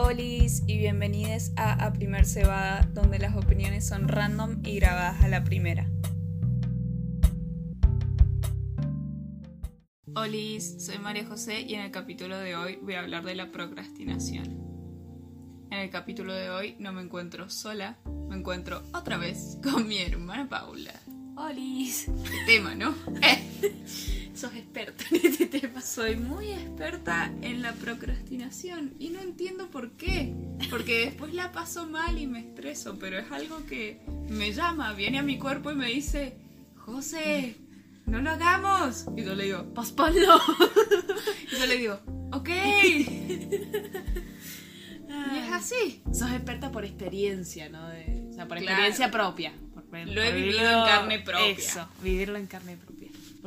Olis y bienvenidos a A Primer Cebada, donde las opiniones son random y grabadas a la primera. Olis, soy María José y en el capítulo de hoy voy a hablar de la procrastinación. En el capítulo de hoy no me encuentro sola, me encuentro otra vez con mi hermana Paula. Olis. Qué tema, ¿no? Sos experta en este tema. Soy muy experta en la procrastinación y no entiendo por qué. Porque después la paso mal y me estreso, pero es algo que me llama, viene a mi cuerpo y me dice, José, no lo hagamos. Y yo le digo, Posponlo. y yo le digo, ok. Y es así. Sos experta por experiencia, ¿no? De- o sea, por Claro. experiencia propia. Por- Lo he vivido en carne propia. Eso, vivirlo en carne propia.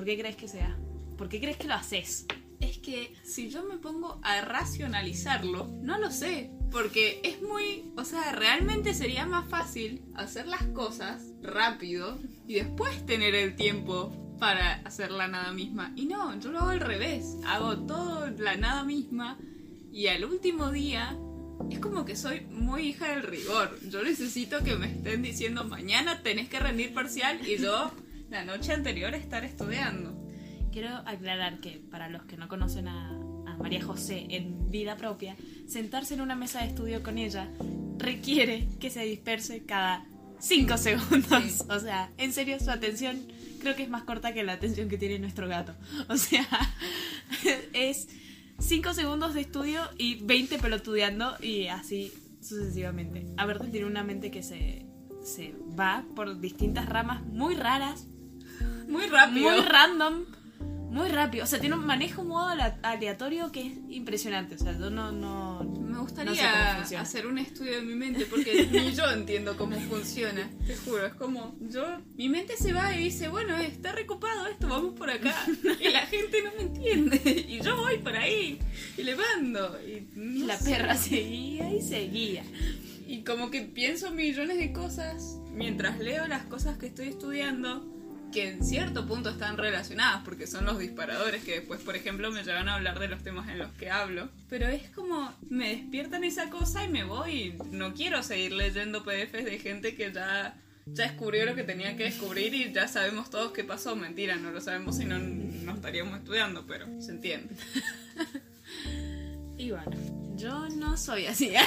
¿Por qué crees que sea? ¿Por qué crees que lo haces? Es que si yo me pongo a racionalizarlo, no lo sé. Porque es muy. O sea, realmente sería más fácil hacer las cosas rápido y después tener el tiempo para hacer la nada misma. Y no, yo lo hago al revés. Hago todo la nada misma y al último día. Es como que soy muy hija del rigor. Yo necesito que me estén diciendo mañana tenés que rendir parcial y yo la noche anterior estar estudiando. Quiero aclarar que para los que no conocen a, a María José en vida propia, sentarse en una mesa de estudio con ella requiere que se disperse cada 5 segundos. Sí. O sea, en serio, su atención creo que es más corta que la atención que tiene nuestro gato. O sea, es 5 segundos de estudio y 20 pelotudeando y así sucesivamente. A ver, tiene una mente que se, se va por distintas ramas muy raras, Muy rápido. muy random, muy rápido. O sea, tiene un manejo un modo aleatorio que es impresionante. O sea, yo no, no, Me no sé gustaría hacer un estudio de mi mente porque ni yo entiendo cómo funciona. Te juro, es como yo, mi mente se va y dice, bueno, está recopado esto, vamos por acá. Y la gente no me entiende. Y yo voy por ahí y le mando. Y no la sé. perra seguía y seguía. Y como que pienso millones de cosas mientras leo las cosas que estoy estudiando que en cierto punto están relacionadas porque son los disparadores que después, por ejemplo, me llevan a hablar de los temas en los que hablo. Pero es como me despiertan esa cosa y me voy. No quiero seguir leyendo PDFs de gente que ya, ya descubrió lo que tenía que descubrir y ya sabemos todos qué pasó. Mentira, no lo sabemos si no, no estaríamos estudiando, pero se entiende. Bueno, yo no soy así.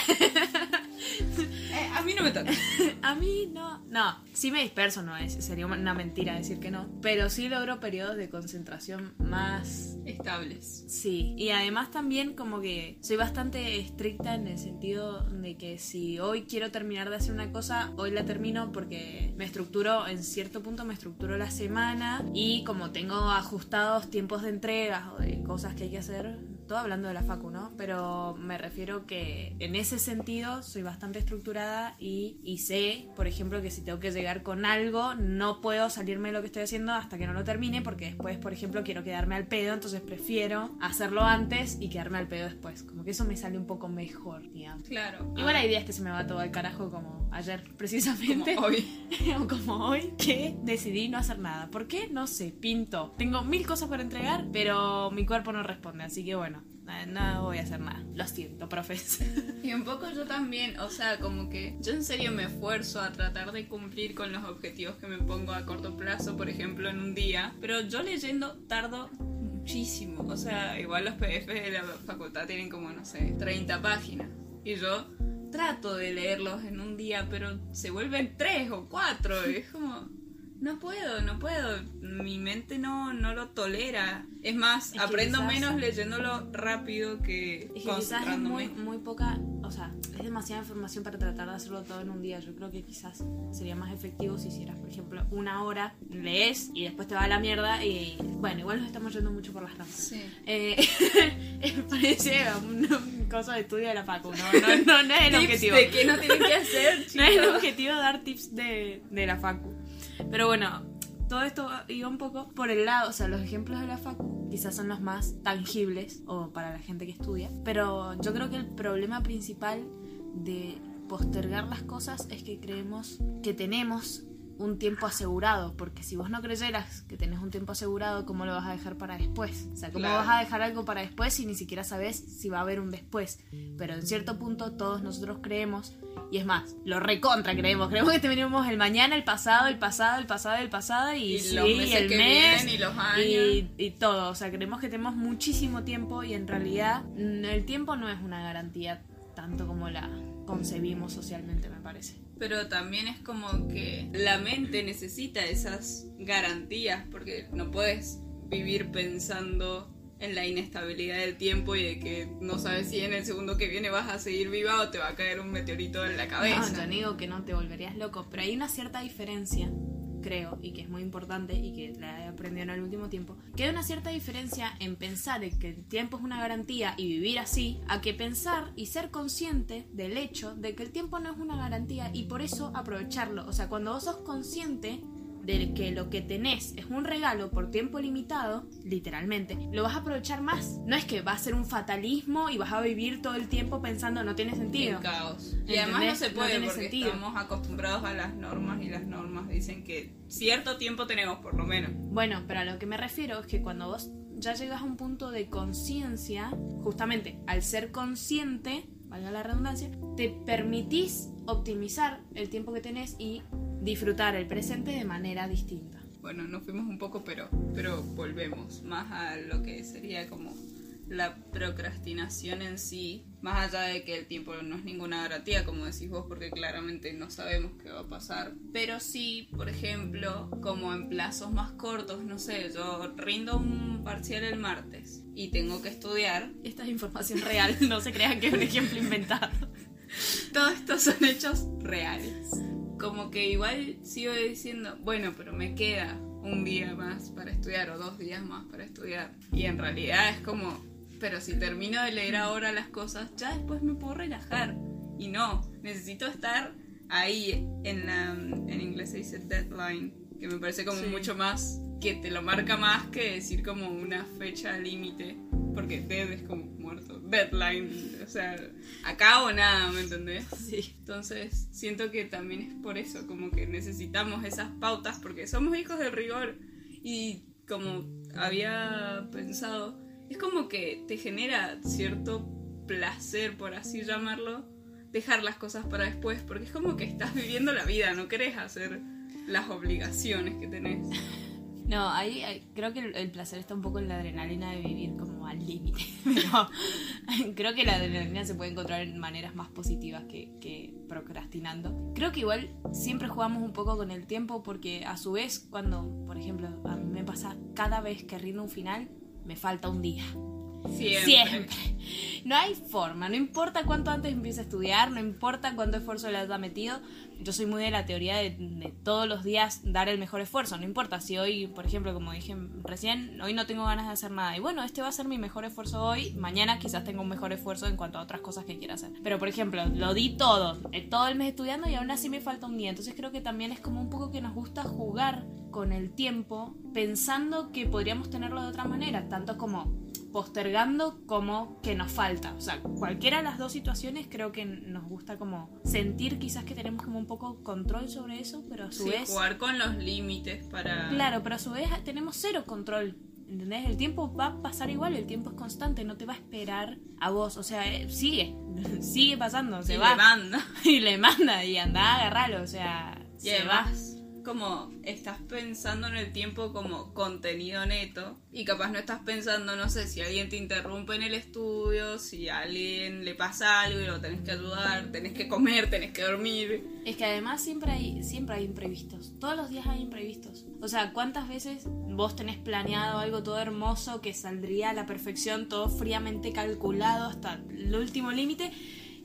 Eh, a mí no me toca. A mí no. No, sí me disperso, no es. Sería una mentira decir que no. Pero sí logro periodos de concentración más Estables. Sí, y además también como que soy bastante estricta en el sentido de que si hoy quiero terminar de hacer una cosa, hoy la termino porque me estructuro, en cierto punto me estructuro la semana y como tengo ajustados tiempos de entregas o de cosas que hay que hacer, todo hablando de la facu, ¿no? Pero me refiero que en ese sentido soy bastante estructurada y, y sé, por ejemplo, que si tengo que llegar con algo, no puedo salirme de lo que estoy haciendo hasta que no lo termine, porque después, por ejemplo, quiero quedarme al pedo, entonces prefiero hacerlo antes y quedarme al pedo después. Como que eso me sale un poco mejor, digamos. Claro. Igual hay días que se me va todo al carajo, como ayer precisamente. Como hoy. o como hoy, que decidí no hacer nada. ¿Por qué? No sé, pinto. Tengo mil cosas para entregar, pero mi cuerpo no responde, así que bueno, no voy a hacer nada. Lo siento, profes. Y un poco yo también, o sea, como que yo en serio me esfuerzo a tratar de cumplir con los objetivos que me pongo a corto plazo, por ejemplo, en un día, pero yo leyendo tardo muchísimo, o sea, igual los PDFs de la facultad tienen como, no sé, 30 páginas, y yo trato de leerlos en un día, pero se vuelven 3 o 4, y es como... No puedo, no puedo. Mi mente no, no lo tolera. Es más, Es aprendo quizás- menos leyéndolo rápido que Es que quizás es muy, muy poca, o sea, es demasiada información para tratar de hacerlo todo en un día. Yo creo que quizás sería más efectivo si hicieras, por ejemplo, una hora, lees y después te va a la mierda y bueno, igual nos estamos yendo mucho por las ramas. Sí. Eh, parece un, un coso de estudio de la facu, no, no, no, no es el objetivo. de qué no tienen que hacer, No es el chicos. objetivo dar tips de, de la facu. Pero bueno, todo esto iba un poco por el lado, o sea, los ejemplos de la facu quizás son los más tangibles o para la gente que estudia. Pero yo creo que el problema principal de postergar las cosas es que creemos que tenemos un tiempo asegurado, porque si vos no creyeras que tenés un tiempo asegurado, ¿cómo lo vas a dejar para después? O sea, ¿cómo Claro. vas a dejar algo para después si ni siquiera sabes si va a haber un después? Pero en cierto punto todos nosotros creemos, y es más, lo recontra creemos, creemos que tenemos el mañana, el pasado, el pasado, el pasado, el pasado, y, Y sí, los meses el que mes, vienen y los años. y, y todo. O sea, creemos que tenemos muchísimo tiempo y en realidad el tiempo no es una garantía tanto como la concebimos socialmente, me parece. Pero también es como que la mente necesita esas garantías porque no puedes vivir pensando en la inestabilidad del tiempo y de que no sabes si en el segundo que viene vas a seguir viva o te va a caer un meteorito en la No, cabeza. yo no digo que no te volverías loco, pero hay una cierta diferencia, creo, y que es muy importante y que la he aprendido en el último tiempo, que una cierta diferencia en pensar en que el tiempo es una garantía y vivir así, a que pensar y ser consciente del hecho de que el tiempo no es una garantía y por eso aprovecharlo. O sea, cuando vos sos consciente de que lo que tenés es un regalo por tiempo limitado, literalmente, lo vas a aprovechar más. No es que va a ser un fatalismo y vas a vivir todo el tiempo pensando no tiene sentido. En caos. Y además no se No puede tiene porque sentido. estamos acostumbrados a las normas y las normas dicen que cierto tiempo tenemos por lo menos. Bueno, pero a lo que me refiero es que cuando vos ya llegas a un punto de conciencia, justamente al ser consciente, valga la redundancia, te permitís optimizar el tiempo que tenés y disfrutar el presente de manera distinta. Bueno, nos fuimos un poco, pero, pero volvemos más a lo que sería como la procrastinación en sí, más allá de que el tiempo no es ninguna garantía, como decís vos, porque claramente no sabemos qué va a pasar. Pero sí, por ejemplo, como en plazos más cortos, no sé, yo rindo un parcial el martes y tengo que estudiar. Esta es información real, no se crean que es un ejemplo inventado. Todos estos son hechos reales. Como que igual sigo diciendo, bueno, pero me queda un día más para estudiar o dos días más para estudiar. Y en realidad es como, pero si termino de leer ahora las cosas, ya después me puedo relajar. Y no, necesito estar ahí en la... En inglés se dice deadline, que me parece como Sí. mucho más, que te lo marca más que decir como una fecha límite. Porque dead es como deadline, o sea, acá o nada, ¿me entendés? Sí. Entonces, siento que también es por eso, como que necesitamos esas pautas, porque somos hijos del rigor. Y como había pensado, es como que te genera cierto placer, por así llamarlo, dejar las cosas para después, porque es como que estás viviendo la vida, no querés hacer las obligaciones que tenés. No, ahí ahí- creo que el, el placer está un poco en la adrenalina de vivir como al límite. Pero creo que la adrenalina se puede encontrar en maneras más positivas que, que procrastinando. Creo que igual siempre jugamos un poco con el tiempo porque a su vez cuando, por ejemplo, a mí me pasa cada vez que rindo un final, me falta un día. Siempre. Siempre. No hay forma, no importa cuánto antes empiece a estudiar, no importa cuánto esfuerzo le haya metido. Yo soy muy de la teoría de, todos los días dar el mejor esfuerzo. No importa si hoy, por ejemplo, como dije recién, hoy no tengo ganas de hacer nada. Y bueno, este va a ser mi mejor esfuerzo hoy. Mañana quizás tenga un mejor esfuerzo en cuanto a otras cosas que quiera hacer. Pero, por ejemplo, lo di todo, eh, todo el mes estudiando y aún así me falta un día. Entonces creo que también es como un poco que nos gusta jugar con el tiempo pensando que podríamos tenerlo de otra manera, tanto como postergando como que nos falta. O sea, cualquiera de las dos situaciones creo que nos gusta como sentir quizás que tenemos como un poco control sobre eso, pero a su Sí, vez... jugar con los límites para... Claro, pero a su vez tenemos cero control. ¿Entendés? El tiempo va a pasar igual, el tiempo es constante, no te va a esperar a vos. O sea, eh, sigue, sigue pasando, se y va. le manda. Y le manda y anda a agarrarlo, o sea, Y se va. además, como estás pensando en el tiempo como contenido neto y capaz no estás pensando, no sé, si alguien te interrumpe en el estudio, si a alguien le pasa algo y lo tenés que ayudar, tenés que comer, tenés que dormir. Es que además siempre hay, siempre hay imprevistos. Todos los días hay imprevistos. O sea, ¿cuántas veces vos tenés planeado algo todo hermoso que saldría a la perfección, todo fríamente calculado hasta el último límite?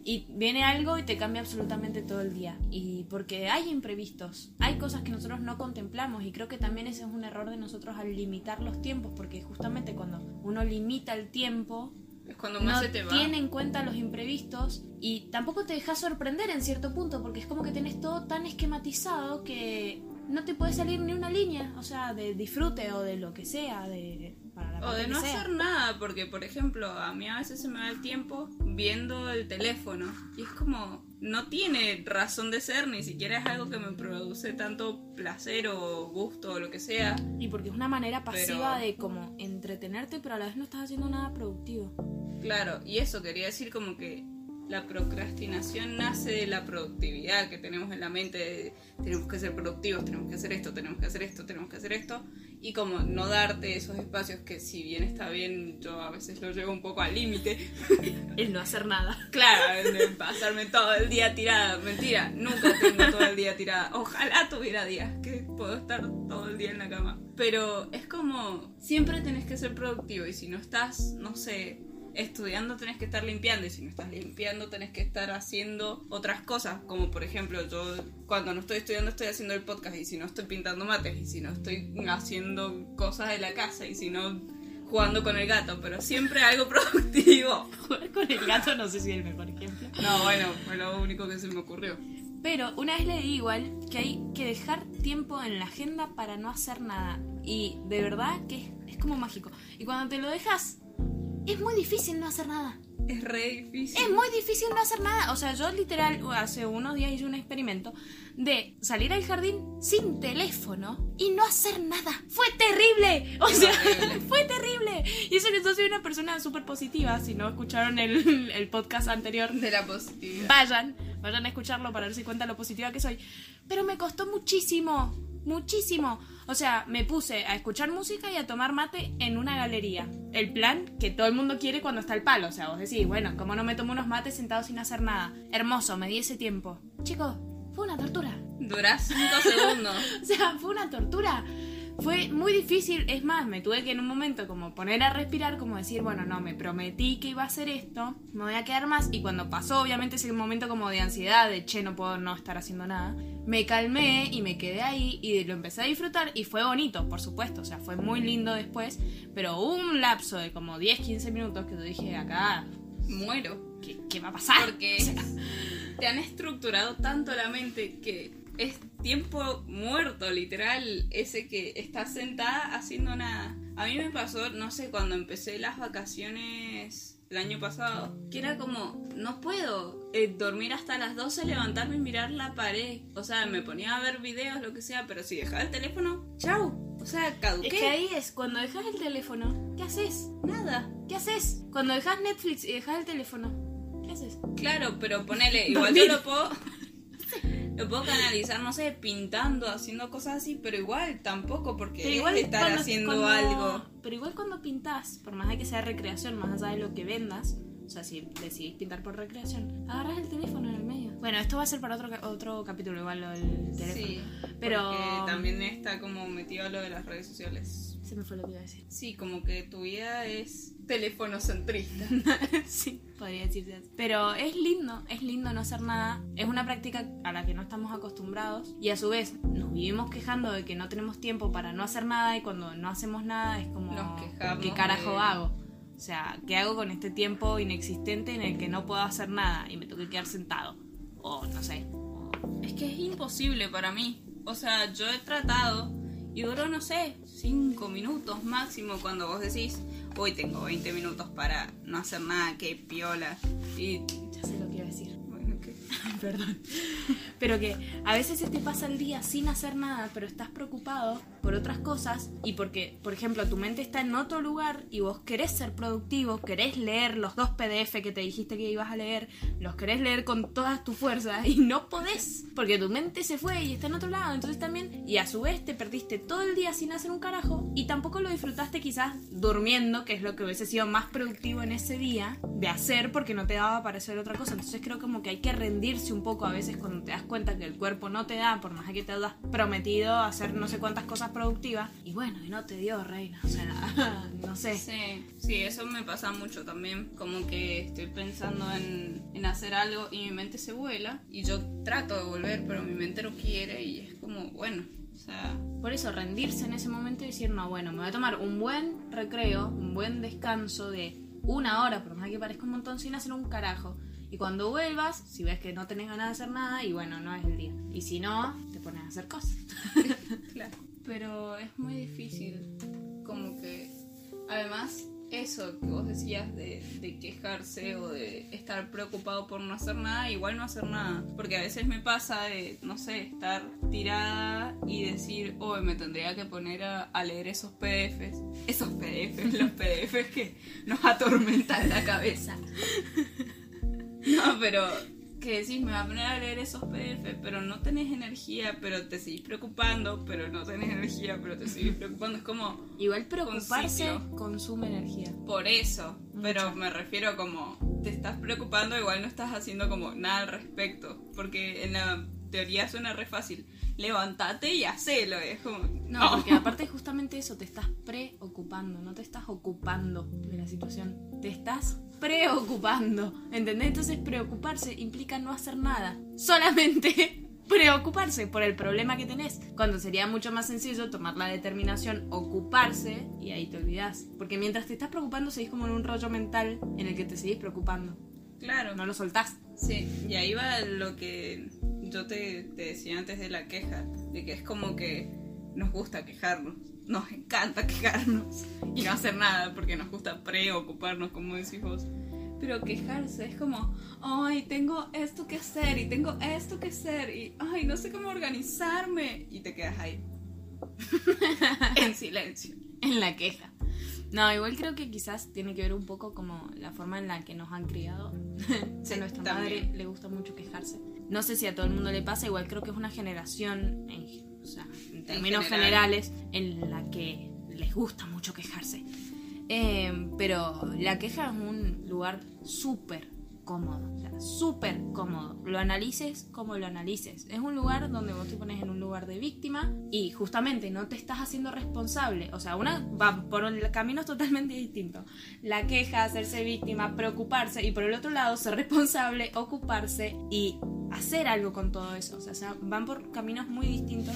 Y viene algo y te cambia absolutamente todo el día. Y porque hay imprevistos, hay cosas que nosotros no contemplamos y creo que también ese es un error de nosotros al limitar los tiempos, porque justamente cuando uno limita el tiempo, Es cuando más no se te va. tiene en cuenta los imprevistos y tampoco te dejas sorprender en cierto punto porque es como que tenés todo tan esquematizado que no te puede salir ni una línea, o sea, de disfrute o de lo que sea, de para la O de no sea. hacer nada, porque por ejemplo, a mí a veces se me va el tiempo viendo el teléfono. Y es como, no tiene razón de ser, ni siquiera es algo que me produce tanto placer o gusto o lo que sea. Y porque es una manera pasiva Pero- de como entretenerte, pero a la vez no estás haciendo nada productivo. Claro, y eso quería decir como que la procrastinación nace de la productividad que tenemos en la mente. de, tenemos que ser productivos, tenemos que hacer esto, tenemos que hacer esto, tenemos que hacer esto. Y como no darte esos espacios que si bien está bien, yo a veces lo llevo un poco al límite. El no hacer nada. Claro, de pasarme todo el día tirada. Mentira, nunca tengo todo el día tirada. Ojalá tuviera días que puedo estar todo el día en la cama. Pero es como, siempre tenés que ser productivo y si no estás, no sé, estudiando tenés que estar limpiando y si no estás limpiando tenés que estar haciendo otras cosas. Como por ejemplo, yo cuando no estoy estudiando estoy haciendo el podcast y si no estoy pintando mates y si no estoy haciendo cosas de la casa y si no jugando con el gato, pero siempre algo productivo. Jugar con el gato no sé si es el mejor ejemplo. No, bueno, fue lo único que se me ocurrió. Pero una vez leí igual que hay que dejar tiempo en la agenda para no hacer nada. Y de verdad que es, es como mágico. Y cuando te lo dejas, es muy difícil no hacer nada. Es re difícil. Es muy difícil no hacer nada. O sea, yo literal hace unos días hice un experimento de salir al jardín sin teléfono y no hacer nada. Fue terrible. O sea, fue terrible. Y eso que yo soy una persona súper positiva. Si no escucharon el, el podcast anterior, De la positividad. vayan, vayan a escucharlo para darse cuenta lo positiva que soy. Pero me costó muchísimo, muchísimo. O sea, me puse a escuchar música y a tomar mate en una galería. El plan que todo el mundo quiere cuando está el palo. O sea, vos decís, bueno, ¿cómo no me tomo unos mates sentados sin hacer nada? Hermoso, me di ese tiempo. Chicos, fue una tortura. Durás 5 segundos. O sea, fue una tortura. Fue muy difícil, es más, me tuve que en un momento como poner a respirar, como decir, bueno, no, me prometí que iba a hacer esto, me voy a quedar más, y cuando pasó obviamente ese momento como de ansiedad, de che, no puedo no estar haciendo nada, me calmé y me quedé ahí y lo empecé a disfrutar y fue bonito, por supuesto, o sea, fue muy lindo después, pero hubo un lapso de como 10, 15 minutos que yo dije, acá, Muero. ¿qué, qué va a pasar? Porque O sea, te han estructurado tanto la mente que es tiempo muerto, literal, ese que estás sentada haciendo nada. A mí me pasó, no sé, cuando empecé las vacaciones el año pasado, que era como, no puedo eh, dormir hasta las 12, levantarme y mirar la pared. O sea, me ponía a ver videos, lo que sea, pero si dejaba el teléfono, chau. O sea, caduqué. es que ahí es, cuando dejas el teléfono, ¿qué haces? Nada. ¿Qué haces? Cuando dejas Netflix y dejas el teléfono, ¿qué haces? Claro, pero ponele, igual yo lo puedo. Lo puedo canalizar, no sé, pintando, haciendo cosas así, pero igual tampoco, porque Pero es igual estar cuando- haciendo cuando- algo. Pero igual cuando pintas, por más de que sea recreación, más allá de lo que vendas, o sea, si decidís pintar por recreación, agarras el teléfono en el medio. Bueno, esto va a ser para otro, otro capítulo, igual lo del teléfono. Sí, Pero- porque también está como metido a lo de las redes sociales. Se me fue lo que iba a decir. Sí, como que tu vida es teléfono centrista. sí, podría decirse así. Pero es lindo, es lindo no hacer nada. Es una práctica a la que no estamos acostumbrados. Y a su vez, nos vivimos quejando de que no tenemos tiempo para no hacer nada. Y cuando no hacemos nada, es como. ¿Qué carajo de- hago? O sea, ¿qué hago con este tiempo inexistente en el que no puedo hacer nada y me tengo que quedar sentado? O no sé. Es que es imposible para mí. O sea, yo he tratado y duró, no sé, 5 minutos máximo cuando vos decís, hoy tengo 20 minutos para no hacer nada, que piola. Y Ya sé lo Perdón. Pero que a veces se te pasa el día sin hacer nada, pero estás preocupado por otras cosas y porque, por ejemplo, tu mente está en otro lugar y vos querés ser productivo, querés leer los dos PDF que te dijiste que ibas a leer, los querés leer con todas tus fuerzas y no podés, porque tu mente se fue y está en otro lado, entonces también, y a su vez te perdiste todo el día sin hacer un carajo y tampoco lo disfrutaste quizás durmiendo, que es lo que hubiese sido más productivo en ese día de hacer porque no te daba para hacer otra cosa, entonces creo como que hay que rendirse un poco a veces cuando te das cuenta que el cuerpo no te da, por más que te hayas prometido hacer no sé cuántas cosas productivas, y bueno, y no te dio, reina, o sea, no sé. Sí, sí, eso me pasa mucho también. Como que estoy pensando en, en hacer algo y mi mente se vuela. Y yo trato de volver, pero mi mente no quiere. Y es como, bueno, o sea, Por eso, rendirse en ese momento y decir, no, bueno, me voy a tomar un buen recreo, un buen descanso de una hora, por más que parezca un montón, sin hacer un carajo. Y cuando vuelvas, si ves que no tenés ganas de hacer nada, y bueno, no es el día. Y si no, te pones a hacer cosas. claro. Pero es muy difícil. Como que Además, eso que vos decías de, de quejarse o de estar preocupado por no hacer nada, igual no hacer nada. Porque a veces me pasa de, no sé, estar tirada y decir, oh, me tendría que poner a, a leer esos PDFs. Esos PDFs, los PDFs que nos atormentan la cabeza. No, pero que decís, me va a poner a leer esos PDF, pero no tenés energía, pero te seguís preocupando, pero no tenés energía, pero te seguís preocupando. Es como. Igual preocuparse consume energía. Por eso. Pero me refiero como. Te estás preocupando, igual no estás haciendo como nada al respecto. Porque en la teoría suena re fácil. Levántate y hacelo. Es como. No, porque aparte justamente eso, te estás preocupando, no te estás ocupando de la situación, te estás preocupando, ¿entendés? Entonces preocuparse implica no hacer nada, solamente preocuparse por el problema que tenés, cuando sería mucho más sencillo tomar la determinación, ocuparse y ahí te olvidás, porque mientras te estás preocupando seguís como en un rollo mental en el que te seguís preocupando, Claro. no lo soltás. Sí, y ahí va lo que yo te, te decía antes de la queja, de que es como que nos gusta quejarnos, nos encanta quejarnos y no hacer nada porque nos gusta preocuparnos, como decís vos. Pero quejarse es como, ay, tengo esto que hacer y tengo esto que hacer y, ay, no sé cómo organizarme. Y te quedas ahí, en silencio. en la queja. No, igual creo que quizás tiene que ver un poco como la forma en la que nos han criado. Sí, a nuestra también. madre le gusta mucho quejarse. No sé si a todo el mundo le pasa, igual creo que es una generación, en, o sea, en términos general. generales, en la que les gusta mucho quejarse. Eh, pero la queja es un lugar súper cómodo, o súper cómodo. Lo analices como lo analices. Es un lugar donde vos te pones en un lugar de víctima y justamente no te estás haciendo responsable. O sea, una va por el camino totalmente distinto. La queja, hacerse víctima, preocuparse y por el otro lado ser responsable, ocuparse y hacer algo con todo eso. O sea, se- van por caminos muy distintos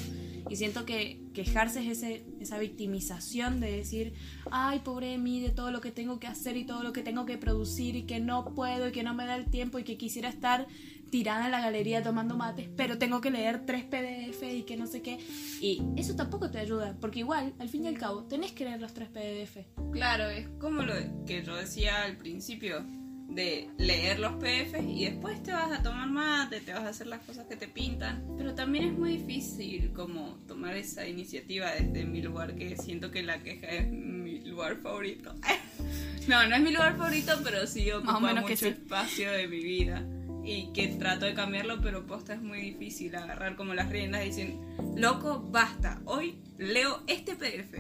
y siento que quejarse es ese, esa victimización de decir, ay, pobre de mí, de todo lo que tengo que hacer y todo lo que tengo que producir y que no puedo y que no me da el tiempo y que quisiera estar tirada en la galería tomando mates, pero tengo que leer tres PDF y que no sé qué. Y eso tampoco te ayuda, porque igual, al fin y al cabo, tenés que leer los tres PDF. Claro, es como lo que yo decía al principio, de leer los PDFs y después te vas a tomar mate, te vas a hacer las cosas que te pintan. Pero también es muy difícil como tomar esa iniciativa desde mi lugar, que siento que la queja es mi lugar favorito. No, no es mi lugar favorito, pero sí ocupa Más o menos mucho que sí. espacio de mi vida. Y que trato de cambiarlo, pero posta es muy difícil agarrar como las riendas y decir, loco, basta, hoy leo este PDF.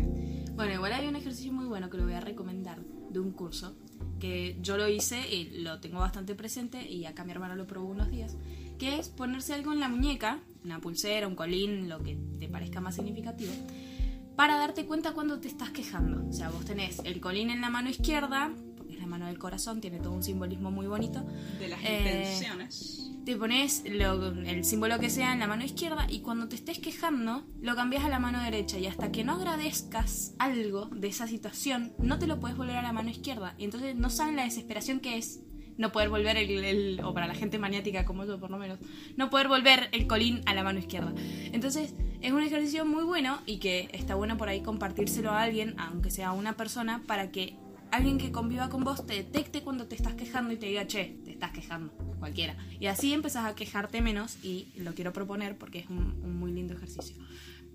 Bueno, igual hay un ejercicio muy bueno que lo voy a recomendar de un curso que yo lo hice y lo tengo bastante presente y acá mi hermano lo probó unos días, que es ponerse algo en la muñeca, una pulsera, un colín, lo que te parezca más significativo, para darte cuenta cuando te estás quejando. O sea, vos tenés el colín en la mano izquierda, porque es la mano del corazón, tiene todo un simbolismo muy bonito. De las Eh, intenciones. Te pones el símbolo que sea en la mano izquierda y cuando te estés quejando lo cambias a la mano derecha y hasta que no agradezcas algo de esa situación no te lo puedes volver a la mano izquierda. Y entonces no saben la desesperación que es no poder volver el, el- o para la gente maniática como yo por lo menos no poder volver el colín a la mano izquierda. Entonces es un ejercicio muy bueno y que está bueno por ahí compartírselo a alguien aunque sea a una persona para que alguien que conviva con vos te detecte cuando te estás quejando y te diga, che, te estás quejando, cualquiera. Y así empezás a quejarte menos y lo quiero proponer porque es un, un muy lindo ejercicio.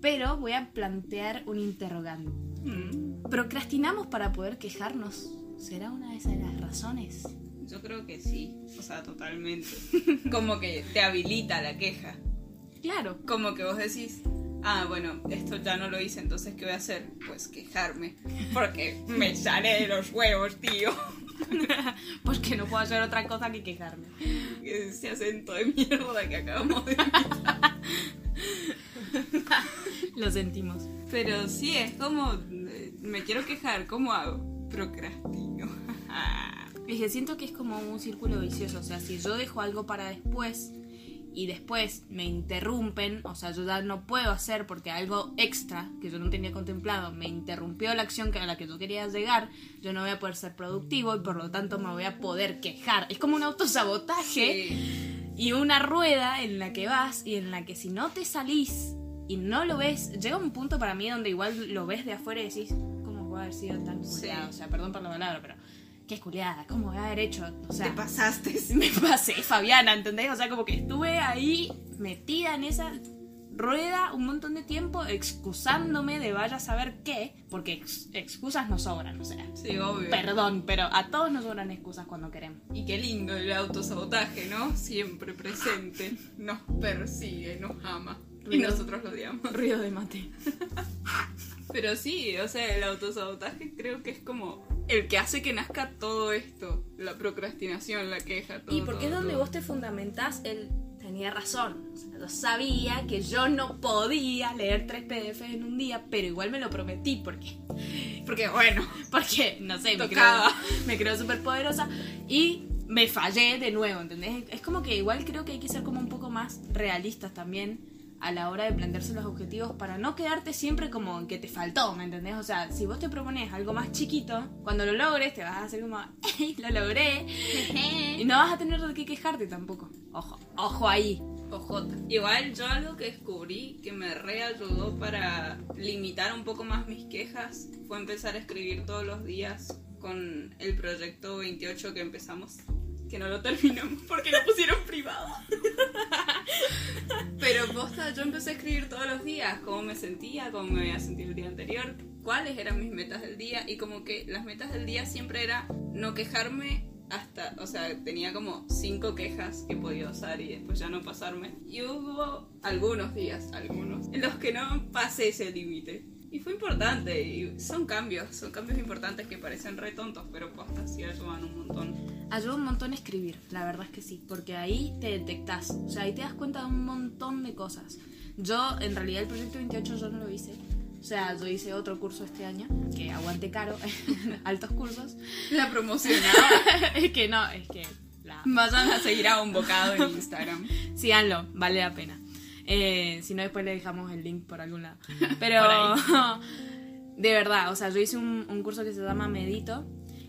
Pero voy a plantear un interrogante. Mm, ¿Procrastinamos para poder quejarnos? ¿Será una de esas las razones? yo creo que sí, o sea, totalmente. Como que te habilita la queja. Claro. Como que vos decís, ah, bueno, esto ya no lo hice, entonces ¿qué voy a hacer? Pues quejarme. Porque me sale de los huevos, tío. Pues que no puedo hacer otra cosa que quejarme. Ese acento de mierda que acabamos de Lo sentimos. Pero sí, es como, eh, me quiero quejar, ¿cómo hago? Procrastino. Que siento que es como un círculo vicioso. O sea, si yo dejo algo para después y después me interrumpen, o sea, yo ya no puedo hacer porque algo extra que yo no tenía contemplado me interrumpió la acción que- a la que yo quería llegar, yo no voy a poder ser productivo y por lo tanto me voy a poder quejar. Es como un autosabotaje Sí. y una rueda en la que vas y en la que si no te salís y no lo ves, llega un punto para mí donde igual lo ves de afuera y decís, ¿cómo puede haber sido tan Sí. O sea, perdón por la palabra, pero qué culiada, ¿cómo voy a haber hecho? O sea, Te pasaste. me pasé, Fabiana, ¿entendés? O sea, como que estuve ahí metida en esa rueda un montón de tiempo excusándome de vaya a saber qué, porque ex- excusas nos sobran, o sea. Sí, obvio. Perdón, pero a todos nos sobran excusas cuando queremos. Y qué lindo el autosabotaje, ¿no? Siempre presente. Nos persigue, nos ama. Y Ruido. nosotros lo odiamos. Ruido de mate. Pero sí, o sea, el autosabotaje creo que es como el que hace que nazca todo esto. La procrastinación, la queja, todo. Y porque es todo, donde todo. vos te fundamentás el tenía razón. O sea, yo sabía que yo no podía leer tres PDFs en un día, pero igual me lo prometí porque Porque bueno, porque no sé, me creo, Tocaba. me creo súper poderosa y me fallé de nuevo, ¿entendés? Es como que igual creo que hay que ser como un poco más realistas también a la hora de plantearse los objetivos para no quedarte siempre como en que te faltó, ¿me entendés? O sea, si vos te propones algo más chiquito, cuando lo logres te vas a hacer como, ¡Ey, lo logré! y no vas a tener de qué quejarte tampoco. Ojo, ojo ahí. ojota. Igual yo algo que descubrí que me reayudó para limitar un poco más mis quejas fue empezar a escribir todos los días con el proyecto 28 que empezamos. Que no lo terminamos porque lo pusieron privado. Pero posta, yo empecé a escribir todos los días cómo me sentía, cómo me había sentido el día anterior, cuáles eran mis metas del día y como que las metas del día siempre era no quejarme hasta, o sea, tenía como cinco quejas que podía usar y después ya no pasarme. Y hubo algunos días, algunos, en los que no pasé ese límite. Y fue importante, y son cambios, son cambios importantes que parecen re tontos, pero posta sí ayudan un montón. Ayuda un montón escribir, la verdad es que sí, porque ahí te detectas, o sea, ahí te das cuenta de un montón de cosas. Yo, en realidad, el proyecto 28 yo no lo hice. O sea, yo hice otro curso este año, que aguante caro, altos cursos. La promocionaba. es que no, es que la- Vayan a seguir a un bocado en Instagram. síganlo, vale la pena. Eh, si no, después le dejamos el link por algún lado. Pero, de verdad, o sea, yo hice un, un curso que se llama Medito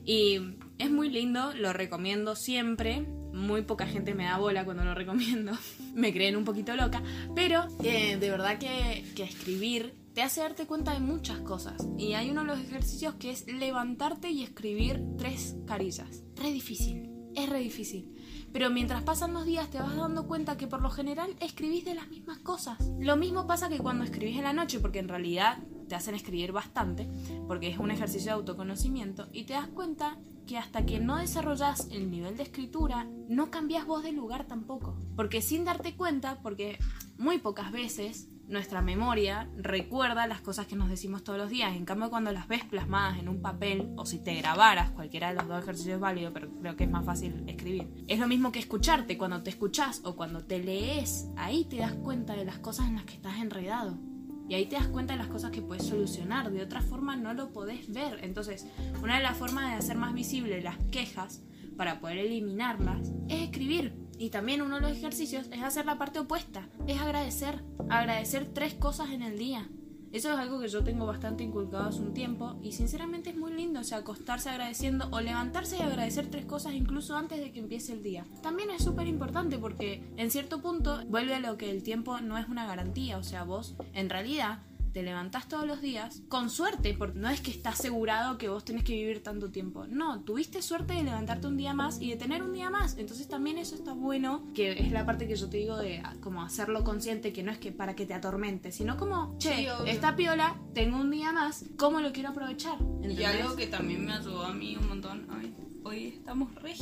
y es muy lindo, lo recomiendo siempre. Muy poca gente me da bola cuando lo recomiendo. me creen un poquito loca. Pero eh, de verdad que, que escribir te hace darte cuenta de muchas cosas. Y hay uno de los ejercicios que es levantarte y escribir tres carillas. Re difícil. Es re difícil. Pero mientras pasan los días te vas dando cuenta que por lo general escribís de las mismas cosas. Lo mismo pasa que cuando escribís en la noche, porque en realidad te hacen escribir bastante, porque es un ejercicio de autoconocimiento, y te das cuenta que hasta que no desarrollas el nivel de escritura, no cambias vos de lugar tampoco. Porque sin darte cuenta, porque muy pocas veces nuestra memoria recuerda las cosas que nos decimos todos los días. En cambio, cuando las ves plasmadas en un papel, o si te grabaras, cualquiera de los dos ejercicios es válido, pero creo que es más fácil escribir. Es lo mismo que escucharte. Cuando te escuchás o cuando te lees, ahí te das cuenta de las cosas en las que estás enredado. Y ahí te das cuenta de las cosas que puedes solucionar. De otra forma no lo podés ver. Entonces, una de las formas de hacer más visible las quejas para poder eliminarlas es escribir. Y también uno de los ejercicios es hacer la parte opuesta, es agradecer, agradecer tres cosas en el día. Eso es algo que yo tengo bastante inculcado hace un tiempo y sinceramente es muy lindo, o sea, acostarse agradeciendo o levantarse y agradecer tres cosas incluso antes de que empiece el día. También es súper importante porque en cierto punto vuelve a lo que el tiempo no es una garantía, o sea, vos en realidad te levantás todos los días con suerte, porque no es que está asegurado que vos tenés que vivir tanto tiempo. No, tuviste suerte de levantarte un día más y de tener un día más. Entonces también eso está bueno, que es la parte que yo te digo de ah, como hacerlo consciente, que no es que para que te atormente, sino como, che, Sí, esta piola, tengo un día más, ¿cómo lo quiero aprovechar? Y algo que también me ayudó a mí un montón. Ay, hoy estamos re.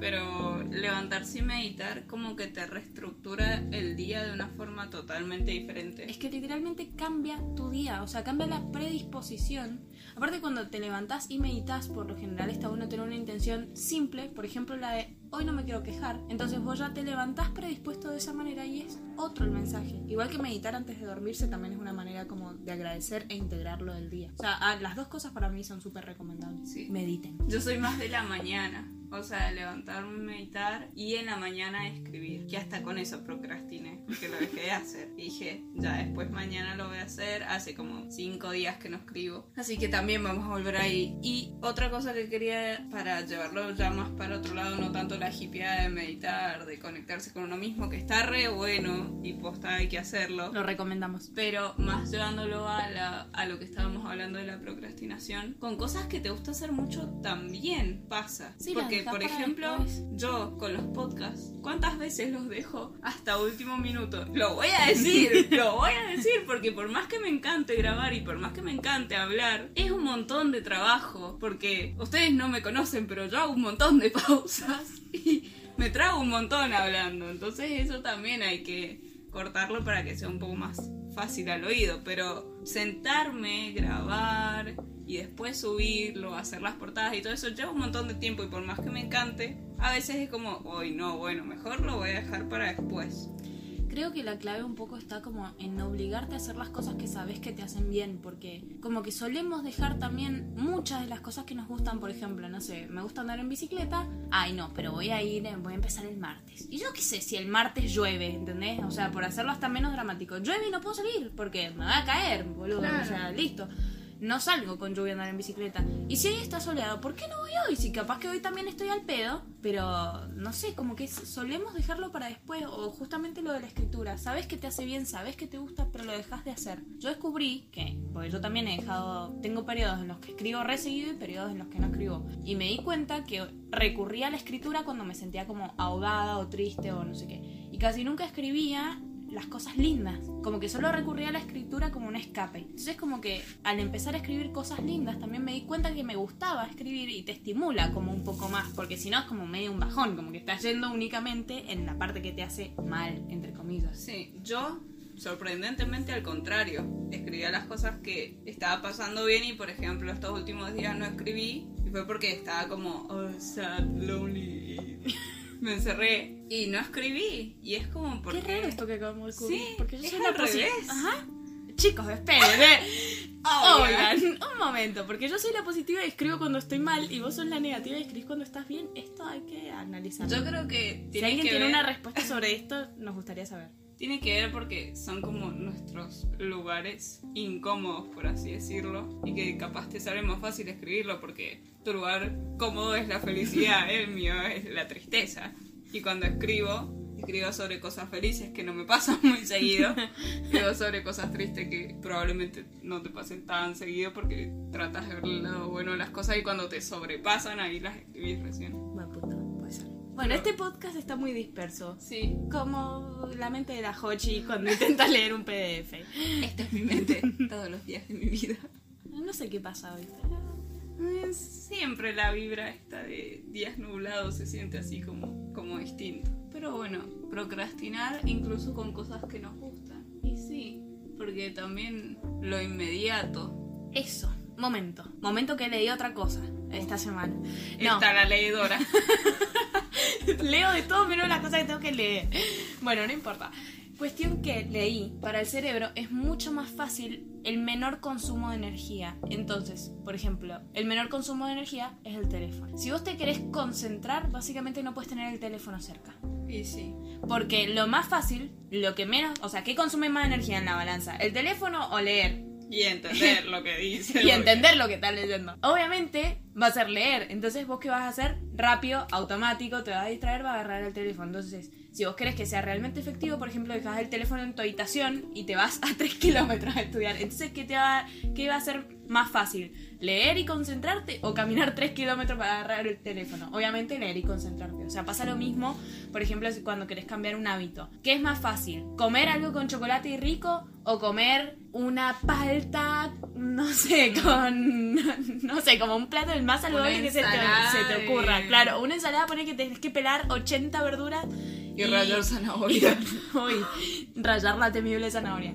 Pero levantarse y meditar como que te reestructura el día de una forma totalmente diferente. Es que literalmente cambia tu día, o sea, cambia la predisposición. Aparte cuando te levantás y meditas, por lo general está bueno tener una intención simple, por ejemplo la de hoy no me quiero quejar. Entonces vos ya te levantás predispuesto de esa manera y es otro el mensaje. Igual que meditar antes de dormirse también es una manera como de agradecer e integrarlo del día. O sea, ah, las dos cosas para mí son súper recomendables. Sí. Mediten. Yo soy más de la mañana. O sea, levantarme, meditar y en la mañana escribir. Que hasta con eso procrastiné, porque lo dejé de hacer. Y dije, ya después mañana lo voy a hacer. Hace como cinco días que no escribo. Así que también vamos a volver ahí. Y otra cosa que quería para llevarlo ya más para otro lado, no tanto la hippieada de meditar, de conectarse con uno mismo, que está re bueno y posta hay que hacerlo. Lo recomendamos. Pero más llevándolo a, la- a lo que estábamos hablando de la procrastinación, con cosas que te gusta hacer mucho también pasa. Sí, Porque, por ejemplo, después. yo con los podcasts, ¿cuántas veces los dejo hasta último minuto? Lo voy a decir, lo voy a decir, porque por más que me encante grabar y por más que me encante hablar, es un montón de trabajo. Porque ustedes no me conocen, pero yo hago un montón de pausas me trago un montón hablando. Entonces eso también hay que cortarlo para que sea un poco más fácil al oído. Pero sentarme, grabar y después subirlo, hacer las portadas y todo eso lleva un montón de tiempo y por más que me encante, a veces es como, hoy no, bueno, mejor lo voy a dejar para después. Creo que la clave un poco está como en obligarte a hacer las cosas que sabes que te hacen bien, porque como que solemos dejar también muchas de las cosas que nos gustan, por ejemplo, no sé, me gusta andar en bicicleta, ay no, pero voy a ir, eh, voy a empezar el martes. Y yo qué sé, si el martes llueve, ¿entendés? O sea, por hacerlo hasta menos dramático, llueve y no puedo salir, porque me va a caer, boludo, Claro. o sea, listo. No salgo con lluvia a andar en bicicleta. Y si hoy está soleado, ¿por qué no voy hoy? Si capaz que hoy también estoy al pedo, pero no sé, como que solemos dejarlo para después, o justamente lo de la escritura. Sabes que te hace bien, sabes que te gusta, pero lo dejas de hacer. Yo descubrí que, porque yo también he dejado, tengo periodos en los que escribo re seguido y periodos en los que no escribo. Y me di cuenta que recurría a la escritura cuando me sentía como ahogada o triste o no sé qué. Y casi nunca escribía las cosas lindas. Como que solo recurría a la escritura como un escape. Entonces como que al empezar a escribir cosas lindas también me di cuenta que me gustaba escribir y te estimula como un poco más. Porque si no es como medio un bajón, como que estás yendo únicamente en la parte que te hace mal, entre comillas. Sí, yo sorprendentemente al contrario, escribía las cosas que estaba pasando bien y por ejemplo estos últimos días no escribí y fue porque estaba como oh, sad, lonely me encerré y no escribí y es como porque Qué raro esto que acabamos de descubrir. Sí, porque yo es soy al revés. Ajá. Chicos, esperen. Oigan. Un momento, porque yo soy la positiva y escribo cuando estoy mal y vos sos la negativa y escribís cuando estás bien. Esto hay que analizarlo. Yo creo que Si tiene alguien que tiene ver, una respuesta sobre esto, nos gustaría saber. tiene que ver porque son como nuestros lugares incómodos, por así decirlo, y que capaz te sale más fácil escribirlo porque tu lugar cómodo es la felicidad, el mío es la tristeza. Y cuando escribo, escribo sobre cosas felices que no me pasan muy seguido, escribo sobre cosas tristes que probablemente no te pasen tan seguido porque tratas de ver el lado bueno de las cosas y cuando te sobrepasan ahí las escribís recién. Bueno, este podcast está muy disperso. Sí, Como la mente de la Hochi cuando intenta leer un PDF. esta es mi mente todos los días de mi vida. No sé qué pasa hoy, pero Eh, Siempre la vibra esta de días nublados se siente así como, como distinto. Pero bueno, procrastinar incluso con cosas que nos gustan. Y sí, porque también lo inmediato. Eso, momento. Momento que leí otra cosa esta semana. No, Está la leedora. leo de todo menos las cosas que tengo que leer. Bueno, no importa. Cuestión que leí, para el cerebro es mucho más fácil el menor consumo de energía. Entonces, por ejemplo, el menor consumo de energía es el teléfono. Si vos te querés concentrar, básicamente no puedes tener el teléfono cerca. Y sí. Porque lo más fácil, lo que menos, o sea, ¿qué consume más energía en la balanza? ¿El teléfono o leer? Y entender lo que dice. y entender lo que estás leyendo. Obviamente va a ser leer. Entonces vos qué vas a hacer? Rápido, automático, te vas a distraer, va a agarrar el teléfono. Entonces, si vos querés que sea realmente efectivo, por ejemplo, dejas el teléfono en tu habitación y te vas a 3 kilómetros a estudiar. Entonces, ¿qué, te va, ¿qué va a ser más fácil? ¿Leer y concentrarte o caminar 3 kilómetros para agarrar el teléfono? Obviamente leer y concentrarte. O sea, pasa lo mismo, por ejemplo, cuando querés cambiar un hábito. ¿Qué es más fácil? ¿Comer algo con chocolate y rico o comer una palta, no sé, con, no sé, como un plato el más saludable que se te, se te ocurra? Claro, una ensalada pone que tenés que pelar 80 verduras Y rallar zanahoria. Uy, rallar la temible zanahoria.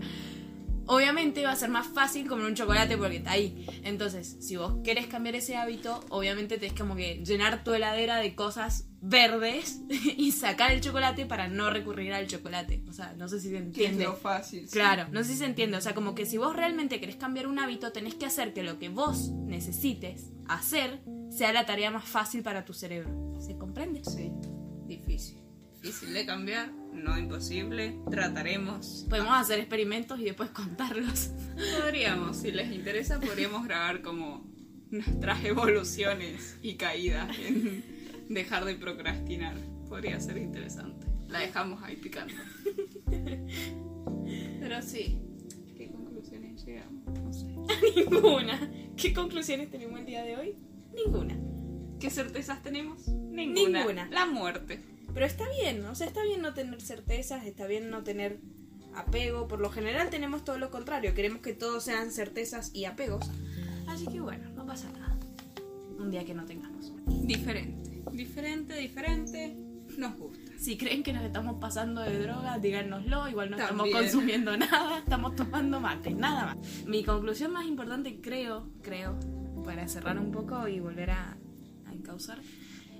Obviamente va a ser más fácil comer un chocolate porque está ahí. Entonces, si vos querés cambiar ese hábito, obviamente tenés como que llenar tu heladera de cosas verdes y sacar el chocolate para no recurrir al chocolate. O sea, no sé si se Que es entiende. lo fácil. sí. Claro, no sé si se entiende. O sea, como que si vos realmente querés cambiar un hábito, tenés que hacer que lo que vos necesites hacer sea la tarea más fácil para tu cerebro. ¿Se comprende? Sí. Difícil. Difícil de cambiar, no imposible. Trataremos. Podemos hacer experimentos y después contarlos. Podríamos, si les interesa, podríamos grabar como nuestras evoluciones y caídas en, dejar de procrastinar. Podría ser interesante. La dejamos ahí picando. Pero sí. ¿Qué conclusiones llegamos? No sé. Ninguna. ¿Qué conclusiones tenemos el día de hoy? Ninguna. ¿Qué certezas tenemos? Ninguna. Ninguna. La muerte. Pero está bien, o sea, está bien no tener certezas, está bien no tener apego. Por lo general tenemos todo lo contrario, queremos que todos sean certezas y apegos. Así que bueno, no pasa nada. Un día que no tengamos. Diferente. Diferente, diferente. Nos gusta. Si creen que nos estamos pasando de droga, díganoslo. Igual no estamos consumiendo nada, estamos tomando mate, nada más. Mi conclusión más importante, creo, creo, para cerrar un poco y volver a, a encauzar,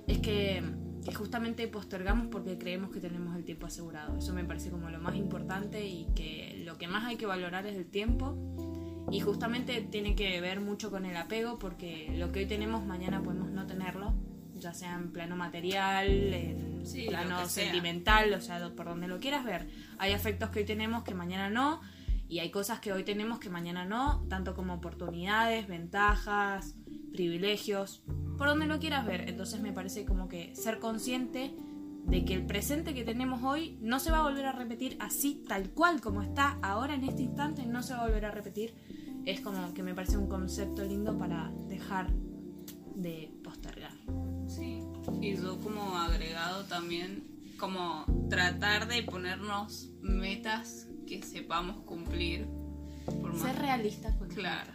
es que, que justamente postergamos porque creemos que tenemos el tiempo asegurado. Eso me parece como lo más importante y que lo que más hay que valorar es el tiempo. Y justamente tiene que ver mucho con el apego porque lo que hoy tenemos mañana podemos no tenerlo, ya sea en plano material, en Sí, lo plano sea. sentimental, o sea, por donde lo quieras ver. Hay afectos que hoy tenemos que mañana no, y hay cosas que hoy tenemos que mañana no, tanto como oportunidades, ventajas, privilegios, por donde lo quieras ver. Entonces me parece como que ser consciente de que el presente que tenemos hoy no se va a volver a repetir así, tal cual como está ahora en este instante, no se va a volver a repetir. Es como que me parece un concepto lindo para dejar de postergar. Sí. Y yo como agregado también, como tratar de ponernos metas que sepamos cumplir. Por más Ser realista con Claro.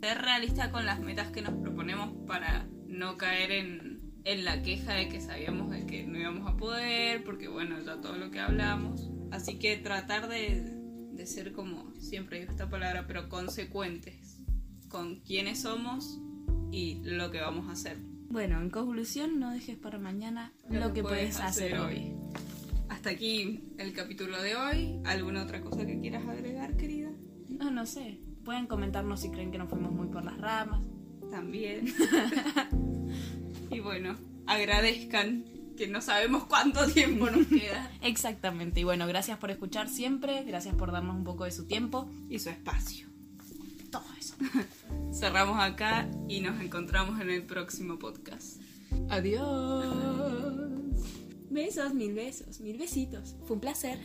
Ser realista con las metas que nos proponemos para no caer en, en la queja de que sabíamos de que no íbamos a poder, porque bueno, ya todo lo que hablamos. Así que tratar de, de ser como, siempre digo esta palabra, pero consecuentes con quiénes somos y lo que vamos a hacer. Bueno, en conclusión, no dejes para mañana lo, que puedes hacer hoy. Hasta aquí el capítulo de hoy. ¿Alguna otra cosa que quieras agregar, querida? No, no sé. Pueden comentarnos si creen que nos fuimos muy por las ramas. También. y bueno, agradezcan que no sabemos cuánto tiempo nos queda Exactamente. Y bueno, gracias por escuchar siempre. Gracias por darnos un poco de su tiempo. y su espacio. Todo eso. Cerramos acá y nos encontramos en el próximo podcast. Adiós. Besos, mil besos, mil besitos. Fue un placer.